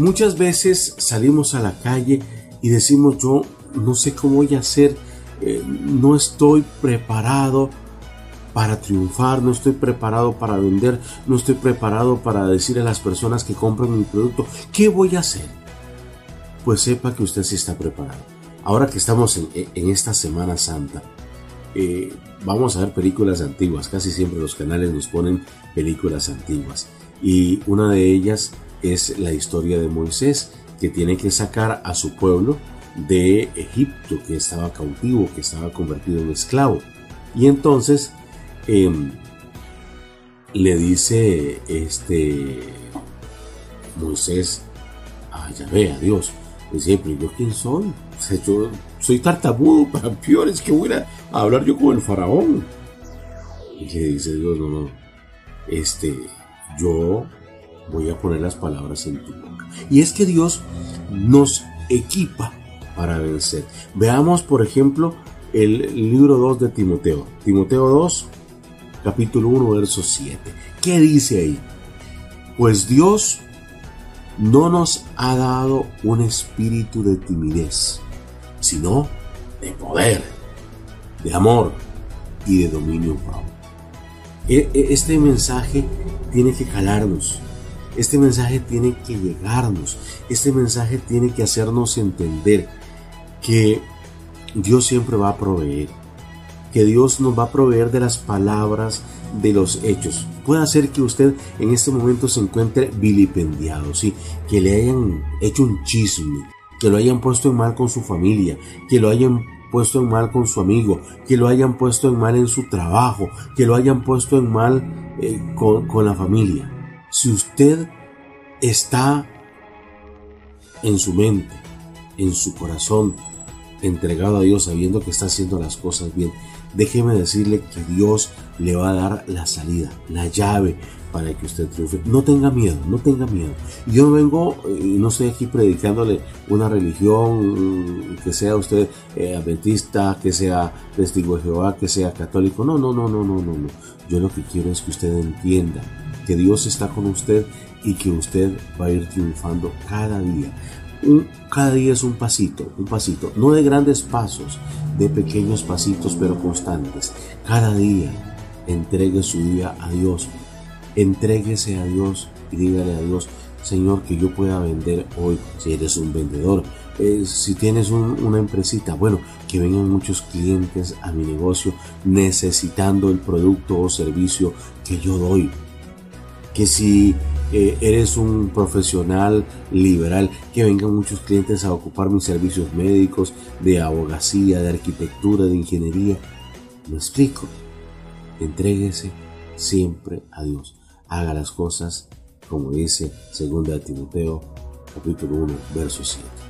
Muchas veces salimos a la calle y decimos yo no sé cómo voy a hacer, eh, no estoy preparado para triunfar, no estoy preparado para vender, no estoy preparado para decir a las personas que compren mi producto, ¿qué voy a hacer? Pues sepa que usted sí está preparado. Ahora que estamos en, esta Semana Santa, eh, vamos a ver películas antiguas, casi siempre los canales nos ponen películas antiguas y una de ellas es la historia de Moisés que tiene que sacar a su pueblo de Egipto que estaba cautivo, que estaba convertido en esclavo. Y entonces em, le dice este Moisés a Yahvé, a Dios, dice, pero yo quién soy? yo soy tartamudo, para peores que voy a hablar yo con el faraón. Y le dice Dios, no, no, este, yo voy a poner las palabras en tu boca. Y es que Dios nos equipa para vencer. Veamos, por ejemplo, el libro 2 de Timoteo. Timoteo 2, capítulo 1, verso 7. ¿Qué dice ahí? Pues Dios no nos ha dado un espíritu de timidez, sino de poder, de amor y de dominio propio. E, e, este mensaje tiene que calarnos. Este mensaje tiene que llegarnos. Este mensaje tiene que hacernos entender que Dios siempre va a proveer. Que Dios nos va a proveer de las palabras, de los hechos. Puede ser que usted en este momento se encuentre vilipendiado, ¿sí? que le hayan hecho un chisme, que lo hayan puesto en mal con su familia, que lo hayan puesto en mal con su amigo, que lo hayan puesto en mal en su trabajo, que lo hayan puesto en mal eh, con la familia. Si usted está en su mente, en su corazón, entregado a Dios sabiendo que está haciendo las cosas bien, déjeme decirle que Dios le va a dar la salida, la llave para que usted triunfe. No tenga miedo, no tenga miedo. Yo no vengo, y no estoy aquí predicándole una religión, que sea usted eh, adventista, que sea testigo de Jehová, que sea católico. No, no, no, no, no, no. Yo lo que quiero es que usted entienda que Dios está con usted y que usted va a ir triunfando cada día. cada día es un pasito, un pasito, no de grandes pasos, de pequeños pasitos pero constantes. Cada día entregue su día a Dios Entréguese a Dios y dígale a Dios, Señor, que yo pueda vender hoy, si eres un vendedor, eh, si tienes una empresita, bueno, que vengan muchos clientes a mi negocio necesitando el producto o servicio que yo doy. Que si eh, eres un profesional liberal, que vengan muchos clientes a ocupar mis servicios médicos, de abogacía, de arquitectura, de ingeniería. Me explico. Entréguese siempre a Dios haga las cosas como dice 2 Timoteo capítulo 1 verso 7.